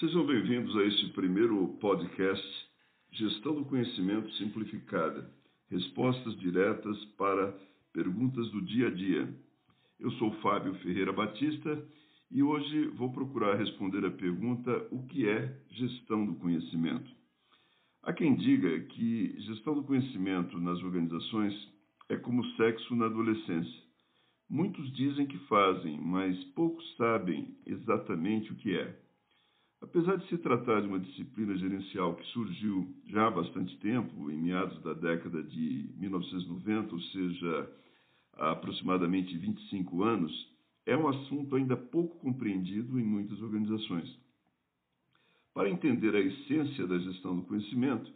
Sejam bem-vindos a este primeiro podcast Gestão do Conhecimento Simplificada Respostas diretas para perguntas do dia a dia. Eu sou Fábio Ferreira Batista e hoje vou procurar responder a pergunta: o que é gestão do conhecimento? Há quem diga que gestão do conhecimento nas organizações é como sexo na adolescência. Muitos dizem que fazem, mas poucos sabem exatamente o que é. Apesar de se tratar de uma disciplina gerencial que surgiu já há bastante tempo, em meados da década de 1990, ou seja, há aproximadamente 25 anos, é um assunto ainda pouco compreendido em muitas organizações. Para entender a essência da gestão do conhecimento,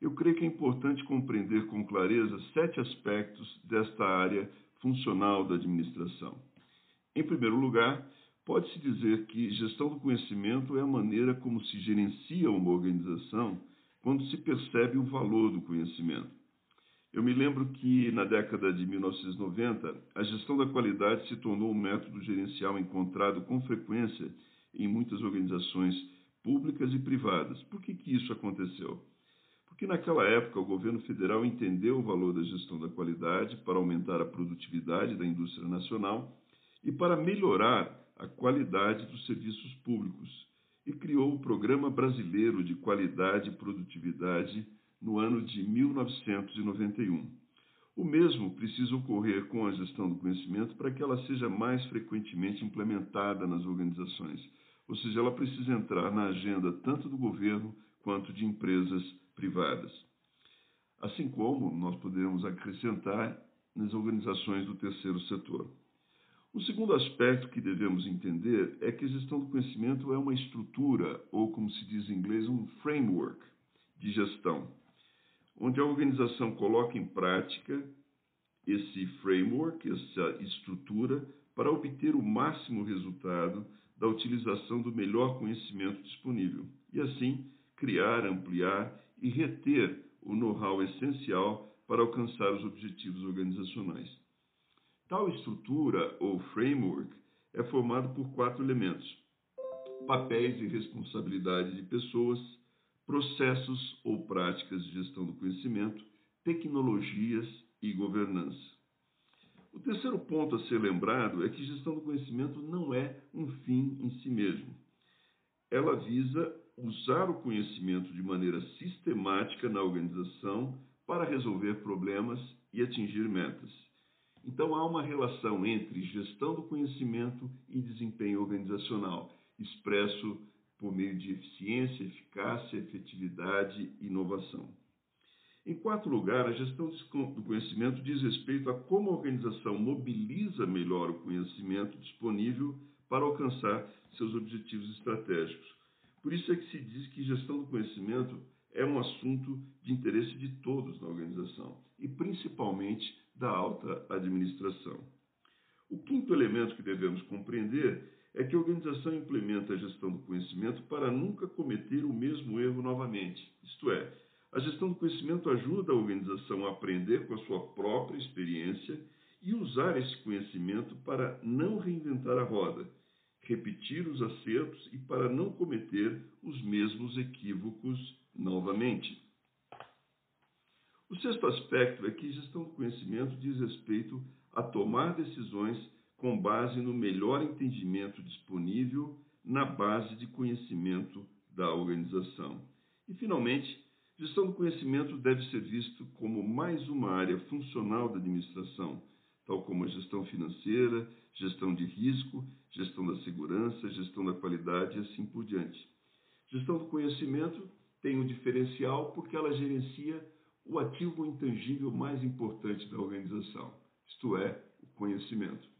eu creio que é importante compreender com clareza sete aspectos desta área funcional da administração. Em primeiro lugar, Pode-se dizer que gestão do conhecimento é a maneira como se gerencia uma organização quando se percebe o valor do conhecimento. Eu me lembro que na década de 1990, a gestão da qualidade se tornou um método gerencial encontrado com frequência em muitas organizações públicas e privadas. Por que, que isso aconteceu? Porque naquela época o governo federal entendeu o valor da gestão da qualidade para aumentar a produtividade da indústria nacional e para melhorar a qualidade dos serviços públicos e criou o Programa Brasileiro de Qualidade e Produtividade no ano de 1991. O mesmo precisa ocorrer com a gestão do conhecimento para que ela seja mais frequentemente implementada nas organizações, ou seja, ela precisa entrar na agenda tanto do governo quanto de empresas privadas. Assim como nós podemos acrescentar nas organizações do terceiro setor. O segundo aspecto que devemos entender é que a gestão do conhecimento é uma estrutura, ou como se diz em inglês, um framework de gestão, onde a organização coloca em prática esse framework, essa estrutura, para obter o máximo resultado da utilização do melhor conhecimento disponível e, assim, criar, ampliar e reter o know-how essencial para alcançar os objetivos organizacionais. Tal estrutura ou framework é formado por quatro elementos: papéis e responsabilidade de pessoas, processos ou práticas de gestão do conhecimento, tecnologias e governança. O terceiro ponto a ser lembrado é que gestão do conhecimento não é um fim em si mesmo. Ela visa usar o conhecimento de maneira sistemática na organização para resolver problemas e atingir metas. Então há uma relação entre gestão do conhecimento e desempenho organizacional, expresso por meio de eficiência, eficácia, efetividade e inovação. Em quarto lugar, a gestão do conhecimento diz respeito a como a organização mobiliza melhor o conhecimento disponível para alcançar seus objetivos estratégicos. Por isso é que se diz que gestão do conhecimento é um assunto de interesse de todos na organização e principalmente da alta administração. O quinto elemento que devemos compreender é que a organização implementa a gestão do conhecimento para nunca cometer o mesmo erro novamente. Isto é, a gestão do conhecimento ajuda a organização a aprender com a sua própria experiência e usar esse conhecimento para não reinventar a roda, repetir os acertos e para não cometer os mesmos equívocos novamente. O sexto aspecto é que gestão do conhecimento diz respeito a tomar decisões com base no melhor entendimento disponível na base de conhecimento da organização. E, finalmente, gestão do conhecimento deve ser visto como mais uma área funcional da administração, tal como a gestão financeira, gestão de risco, gestão da segurança, gestão da qualidade e assim por diante. Gestão do conhecimento tem um diferencial porque ela gerencia o ativo intangível mais importante da organização, isto é, o conhecimento.